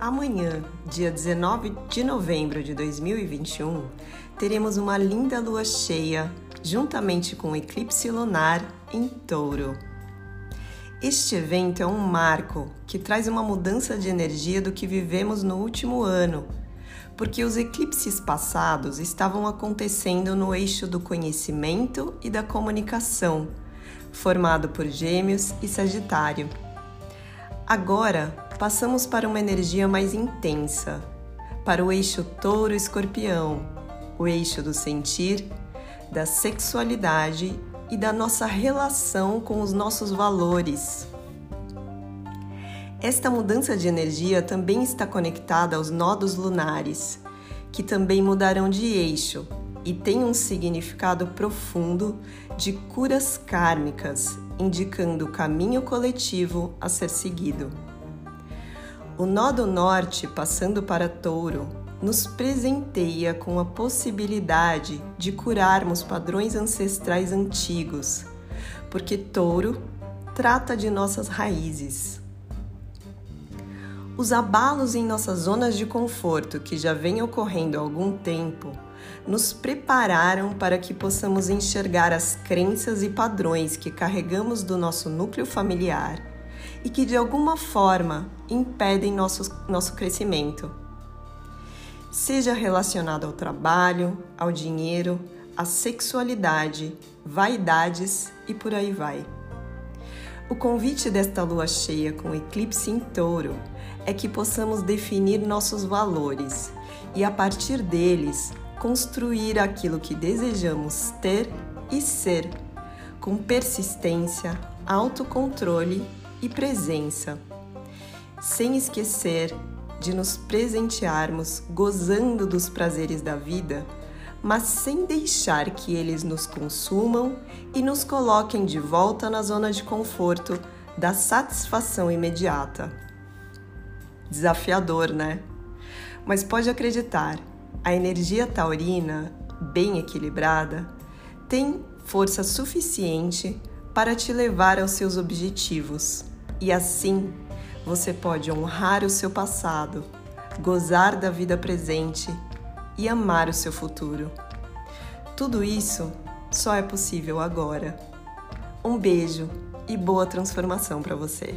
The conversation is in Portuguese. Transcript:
Amanhã, dia 19 de novembro de 2021, teremos uma linda lua cheia, juntamente com o eclipse lunar em Touro. Este evento é um marco que traz uma mudança de energia do que vivemos no último ano, porque os eclipses passados estavam acontecendo no eixo do conhecimento e da comunicação, formado por Gêmeos e Sagitário. Agora passamos para uma energia mais intensa, para o eixo touro-escorpião, o eixo do sentir, da sexualidade e da nossa relação com os nossos valores. Esta mudança de energia também está conectada aos nodos lunares, que também mudarão de eixo e tem um significado profundo de curas kármicas indicando o caminho coletivo a ser seguido. O nó do norte, passando para touro, nos presenteia com a possibilidade de curarmos padrões ancestrais antigos, porque touro trata de nossas raízes. Os abalos em nossas zonas de conforto que já vêm ocorrendo há algum tempo nos prepararam para que possamos enxergar as crenças e padrões que carregamos do nosso núcleo familiar e que de alguma forma impedem nosso, nosso crescimento. Seja relacionado ao trabalho, ao dinheiro, à sexualidade, vaidades e por aí vai. O convite desta lua cheia com eclipse em touro é que possamos definir nossos valores e, a partir deles, construir aquilo que desejamos ter e ser, com persistência, autocontrole e presença, sem esquecer de nos presentearmos gozando dos prazeres da vida, mas sem deixar que eles nos consumam e nos coloquem de volta na zona de conforto da satisfação imediata. Desafiador, né? Mas pode acreditar, a energia taurina, bem equilibrada, tem força suficiente para te levar aos seus objetivos. E assim, você pode honrar o seu passado, gozar da vida presente e amar o seu futuro. Tudo isso só é possível agora. Um beijo e boa transformação para você.